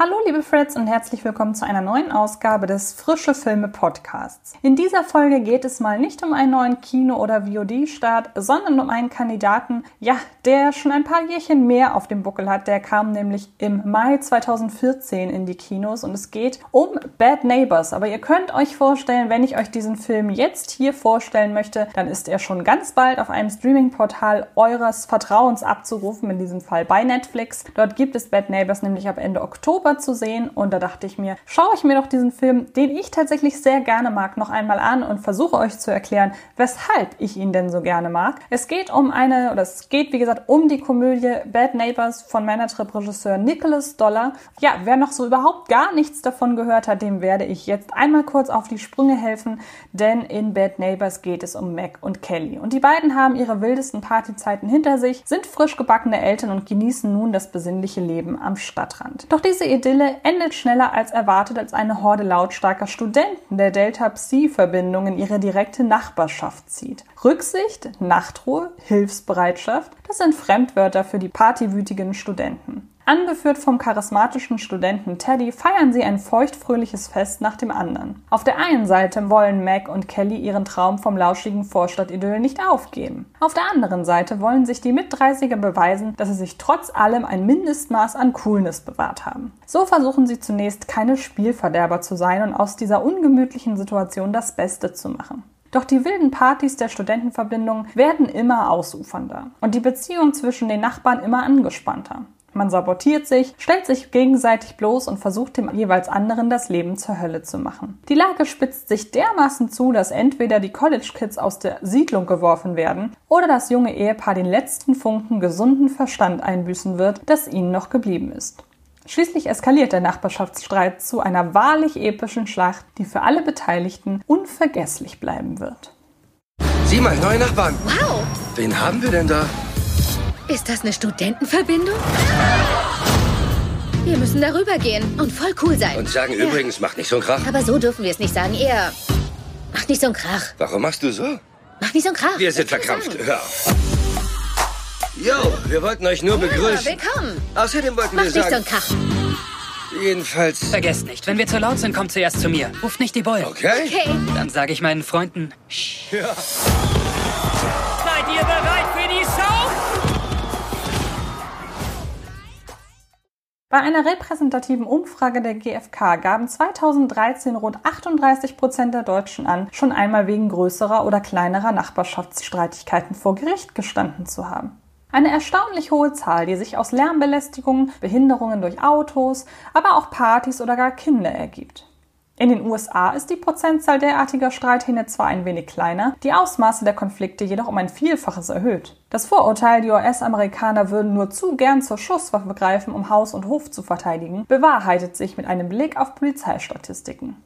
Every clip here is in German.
Hallo liebe Freds und herzlich willkommen zu einer neuen Ausgabe des Frische Filme Podcasts. In dieser Folge geht es mal nicht um einen neuen Kino- oder VOD-Start, sondern um einen Kandidaten, ja, der schon ein paar Jährchen mehr auf dem Buckel hat. Der kam nämlich im Mai 2014 in die Kinos und es geht um Bad Neighbors. Aber ihr könnt euch vorstellen, wenn ich euch diesen Film jetzt hier vorstellen möchte, dann ist er schon ganz bald auf einem Streaming-Portal eures Vertrauens abzurufen, in diesem Fall bei Netflix. Dort gibt es Bad Neighbors nämlich ab Ende Oktober super zu sehen und da dachte ich mir, schaue ich mir doch diesen Film, den ich tatsächlich sehr gerne mag, noch einmal an und versuche euch zu erklären, weshalb ich ihn denn so gerne mag. Es geht um eine, oder es geht wie gesagt um die Komödie Bad Neighbors von Männertrip-Regisseur Nicholas Dollar. Ja, wer noch so überhaupt gar nichts davon gehört hat, dem werde ich jetzt einmal kurz auf die Sprünge helfen, denn in Bad Neighbors geht es um Mac und Kelly. Und die beiden haben ihre wildesten Partyzeiten hinter sich, sind frisch gebackene Eltern und genießen nun das besinnliche Leben am Stadtrand. Doch diese Idylle endet schneller als erwartet, als eine Horde lautstarker Studenten der Delta-Psi-Verbindung in ihre direkte Nachbarschaft zieht. Rücksicht, Nachtruhe, Hilfsbereitschaft, das sind Fremdwörter für die partywütigen Studenten. Angeführt vom charismatischen Studenten Teddy feiern sie ein feuchtfröhliches Fest nach dem anderen. Auf der einen Seite wollen Mac und Kelly ihren Traum vom lauschigen Vorstadtidyll nicht aufgeben. Auf der anderen Seite wollen sich die Mit-30er beweisen, dass sie sich trotz allem ein Mindestmaß an Coolness bewahrt haben. So versuchen sie zunächst keine Spielverderber zu sein und aus dieser ungemütlichen Situation das Beste zu machen. Doch die wilden Partys der Studentenverbindung werden immer ausufernder und die Beziehung zwischen den Nachbarn immer angespannter. Man sabotiert sich, stellt sich gegenseitig bloß und versucht dem jeweils anderen das Leben zur Hölle zu machen. Die Lage spitzt sich dermaßen zu, dass entweder die College Kids aus der Siedlung geworfen werden oder das junge Ehepaar den letzten Funken gesunden Verstand einbüßen wird, das ihnen noch geblieben ist. Schließlich eskaliert der Nachbarschaftsstreit zu einer wahrlich epischen Schlacht, die für alle Beteiligten unvergesslich bleiben wird. Sieh mal, neue Nachbarn. Wow. Wen haben wir denn da? Ist das eine Studentenverbindung? Wir müssen darüber gehen und voll cool sein. Und sagen Ja. übrigens, macht nicht so einen Krach. Aber so dürfen wir es nicht sagen. Eher. Mach nicht so einen Krach. Warum machst du so? Mach nicht so einen Krach. Wir sind verkrampft. sagen. Hör auf. Yo, wir wollten euch nur Ja, begrüßen. willkommen. Außerdem wollten Mach wir nicht so einen sagen, Krach. jedenfalls... Vergesst nicht, wenn wir zu laut sind, kommt zuerst zu mir. Ruft nicht die Bullen. Okay? Okay. Dann sage ich meinen Freunden. Shh. Seid ihr bereit Bei einer repräsentativen Umfrage der GfK gaben 2013 rund 38 Prozent der Deutschen an, schon einmal wegen größerer oder kleinerer Nachbarschaftsstreitigkeiten vor Gericht gestanden zu haben. Eine erstaunlich hohe Zahl, die sich aus Lärmbelästigungen, Behinderungen durch Autos, aber auch Partys oder gar Kinder ergibt. In den USA ist die Prozentzahl derartiger Streithähne zwar ein wenig kleiner, die Ausmaße der Konflikte jedoch um ein Vielfaches erhöht. Das Vorurteil, die US-Amerikaner würden nur zu gern zur Schusswaffe greifen, um Haus und Hof zu verteidigen, bewahrheitet sich mit einem Blick auf Polizeistatistiken.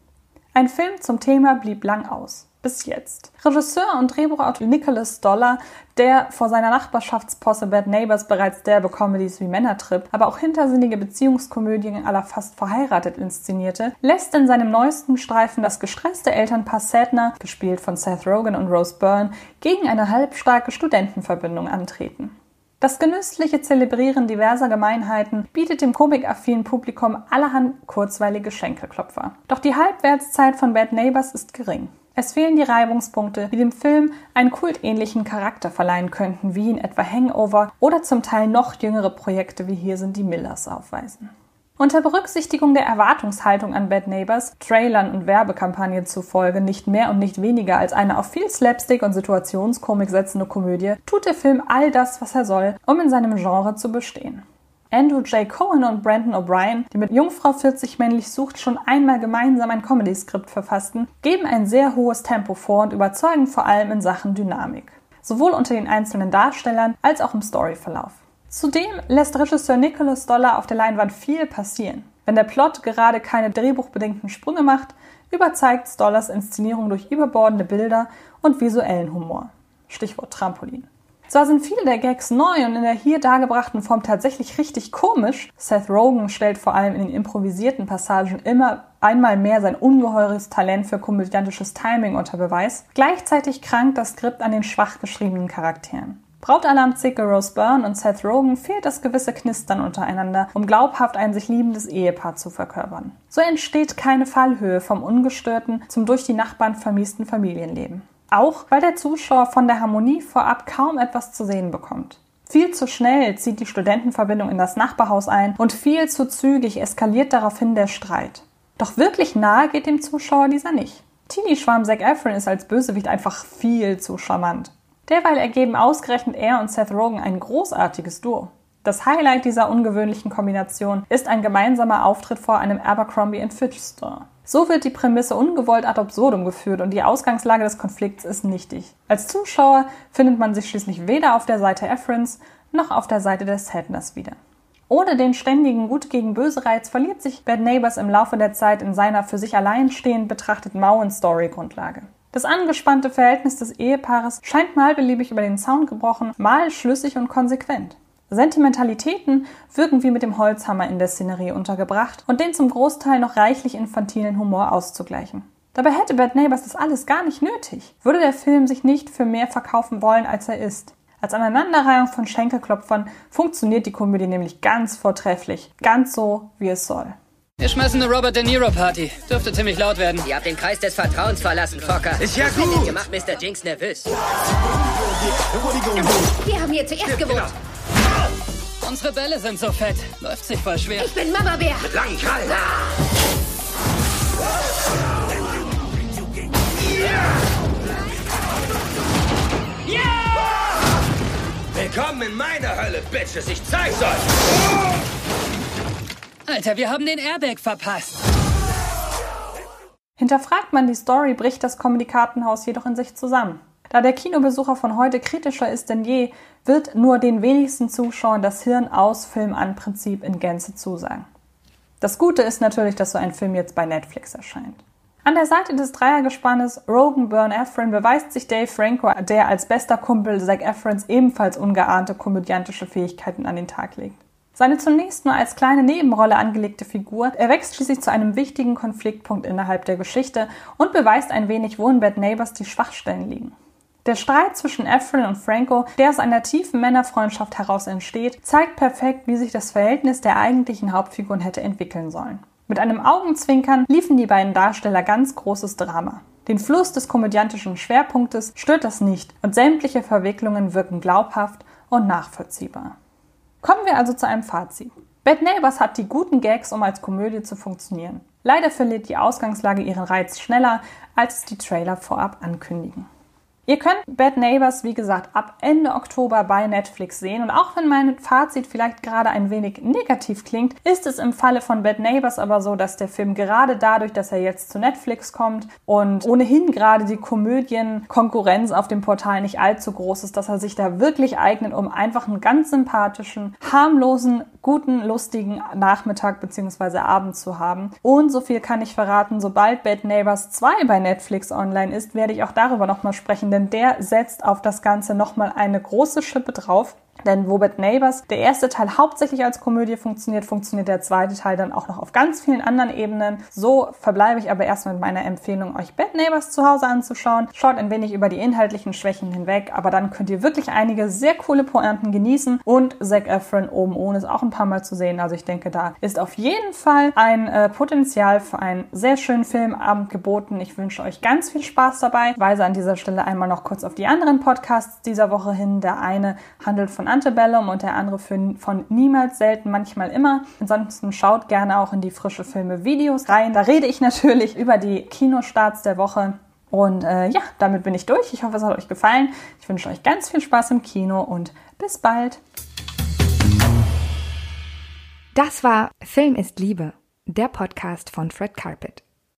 Ein Film zum Thema blieb lang aus. Bis jetzt. Regisseur und Drehbuchautor Nicholas Dollar, der vor seiner Nachbarschaftsposse Bad Neighbors bereits derbe Comedies wie Männertrip, aber auch hintersinnige Beziehungskomödien aller fast verheiratet inszenierte, lässt in seinem neuesten Streifen das gestresste Elternpaar Sadner, gespielt von Seth Rogen und Rose Byrne, gegen eine halbstarke Studentenverbindung antreten. Das genüssliche Zelebrieren diverser Gemeinheiten bietet dem komikaffinen Publikum allerhand kurzweilige Schenkelklopfer. Doch die Halbwertszeit von Bad Neighbors ist gering. Es fehlen die Reibungspunkte, die dem Film einen kultähnlichen Charakter verleihen könnten, wie in etwa Hangover oder zum Teil noch jüngere Projekte wie Hier sind die Millers aufweisen. Unter Berücksichtigung der Erwartungshaltung an Bad Neighbors, Trailern und Werbekampagnen zufolge nicht mehr und nicht weniger als eine auf viel Slapstick und Situationskomik setzende Komödie, tut der Film all das, was er soll, um in seinem Genre zu bestehen. Andrew J. Cohen und Brandon O'Brien, die mit Jungfrau 40 männlich sucht schon einmal gemeinsam ein Comedy-Skript verfassten, geben ein sehr hohes Tempo vor und überzeugen vor allem in Sachen Dynamik. Sowohl unter den einzelnen Darstellern als auch im Storyverlauf. Zudem lässt Regisseur Nicholas Dollar auf der Leinwand viel passieren. Wenn der Plot gerade keine drehbuchbedingten Sprünge macht, überzeugt Dollars Inszenierung durch überbordende Bilder und visuellen Humor. Stichwort Trampolin. Zwar sind viele der Gags neu und in der hier dargebrachten Form tatsächlich richtig komisch. Seth Rogen stellt vor allem in den improvisierten Passagen immer einmal mehr sein ungeheures Talent für komödiantisches Timing unter Beweis. Gleichzeitig krankt das Skript an den schwach geschriebenen Charakteren. Brautalarmzicke Rose Byrne und Seth Rogen fehlt das gewisse Knistern untereinander, um glaubhaft ein sich liebendes Ehepaar zu verkörpern. So entsteht keine Fallhöhe vom ungestörten zum durch die Nachbarn vermiesten Familienleben. Auch weil der Zuschauer von der Harmonie vorab kaum etwas zu sehen bekommt. Viel zu schnell zieht die Studentenverbindung in das Nachbarhaus ein und viel zu zügig eskaliert daraufhin der Streit. Doch wirklich nahe geht dem Zuschauer dieser nicht. Teenie-Schwarm Zac Efron ist als Bösewicht einfach viel zu charmant. Derweil ergeben ausgerechnet er und Seth Rogen ein großartiges Duo. Das Highlight dieser ungewöhnlichen Kombination ist ein gemeinsamer Auftritt vor einem Abercrombie Fitch Store. So wird die Prämisse ungewollt ad absurdum geführt und die Ausgangslage des Konflikts ist nichtig. Als Zuschauer findet man sich schließlich weder auf der Seite Efrons noch auf der Seite des Sadness wieder. Ohne den ständigen Gut gegen Böse Reiz verliert sich Bad Neighbors im Laufe der Zeit in seiner für sich allein stehend betrachteten Mauen-Story-Grundlage. Das angespannte Verhältnis des Ehepaares scheint mal beliebig über den Zaun gebrochen, mal schlüssig und konsequent. Sentimentalitäten wirken wie mit dem Holzhammer in der Szenerie untergebracht und den zum Großteil noch reichlich infantilen Humor auszugleichen. Dabei hätte Bad Neighbors das alles gar nicht nötig. Würde der Film sich nicht für mehr verkaufen wollen, als er ist. Als Aneinanderreihung von Schenkelklopfern funktioniert die Komödie nämlich ganz vortrefflich. Ganz so, wie es soll. Wir schmeißen eine Robert De Niro Party. Dürfte ziemlich laut werden. Ihr habt den Kreis des Vertrauens verlassen, Fokker. Ist ja gut. Ihr macht Mr. Jinx nervös. Wir haben hier zuerst gewohnt. Unsere Bälle sind so fett. Läuft sich voll schwer. Ich bin Mama Bär. Langen Krallen. Willkommen in meiner Hölle, Bitches. Ich zeig's euch. Alter, wir haben den Airbag verpasst. Hinterfragt man die Story, bricht das Comedy-Kartenhaus jedoch in sich zusammen. Da der Kinobesucher von heute kritischer ist denn je, wird nur den wenigsten Zuschauern das Hirn aus Film an Prinzip in Gänze zusagen. Das Gute ist natürlich, dass so ein Film jetzt bei Netflix erscheint. An der Seite des Dreiergespannes Rogan Byrne Efron beweist sich Dave Franco, der als bester Kumpel Zac Efrons ebenfalls ungeahnte komödiantische Fähigkeiten an den Tag legt. Seine zunächst nur als kleine Nebenrolle angelegte Figur erwächst schließlich zu einem wichtigen Konfliktpunkt innerhalb der Geschichte und beweist ein wenig, wo in Bad Neighbors die Schwachstellen liegen. Der Streit zwischen Efron und Franco, der aus einer tiefen Männerfreundschaft heraus entsteht, zeigt perfekt, wie sich das Verhältnis der eigentlichen Hauptfiguren hätte entwickeln sollen. Mit einem Augenzwinkern liefen die beiden Darsteller ganz großes Drama. Den Fluss des komödiantischen Schwerpunktes stört das nicht und sämtliche Verwicklungen wirken glaubhaft und nachvollziehbar. Kommen wir also zu einem Fazit. Bad Neighbors hat die guten Gags, um als Komödie zu funktionieren. Leider verliert die Ausgangslage ihren Reiz schneller, als es die Trailer vorab ankündigen. Ihr könnt Bad Neighbors, wie gesagt, ab Ende Oktober bei Netflix sehen. Und auch wenn mein Fazit vielleicht gerade ein wenig negativ klingt, ist es im Falle von Bad Neighbors aber so, dass der Film gerade dadurch, dass er jetzt zu Netflix kommt und ohnehin gerade die Komödien-Konkurrenz auf dem Portal nicht allzu groß ist, dass er sich da wirklich eignet, um einfach einen ganz sympathischen, harmlosen, guten, lustigen Nachmittag bzw. Abend zu haben. Und so viel kann ich verraten, sobald Bad Neighbors 2 bei Netflix online ist, werde ich auch darüber nochmal sprechen denn der setzt auf das Ganze nochmal eine große Schippe drauf. Denn wo Bad Neighbors der erste Teil hauptsächlich als Komödie funktioniert, funktioniert der zweite Teil dann auch noch auf ganz vielen anderen Ebenen. So verbleibe ich aber erst mit meiner Empfehlung, euch Bad Neighbors zu Hause anzuschauen. Schaut ein wenig über die inhaltlichen Schwächen hinweg, aber dann könnt ihr wirklich einige sehr coole Pointen genießen und Zac Efron oben ohne ist auch ein paar Mal zu sehen. Also ich denke, da ist auf jeden Fall ein äh, Potenzial für einen sehr schönen Filmabend geboten. Ich wünsche euch ganz viel Spaß dabei. Ich weise an dieser Stelle einmal noch kurz auf die anderen Podcasts dieser Woche hin. Der eine handelt von Antebellum und der andere für, von Niemals, Selten, Manchmal Immer. Ansonsten schaut gerne auch in die frische Filme Videos rein. Da rede ich natürlich über die Kinostarts der Woche. Und äh, ja, damit bin ich durch. Ich hoffe, es hat euch gefallen. Ich wünsche euch ganz viel Spaß im Kino und bis bald. Das war Film ist Liebe, der Podcast von Fred Carpet.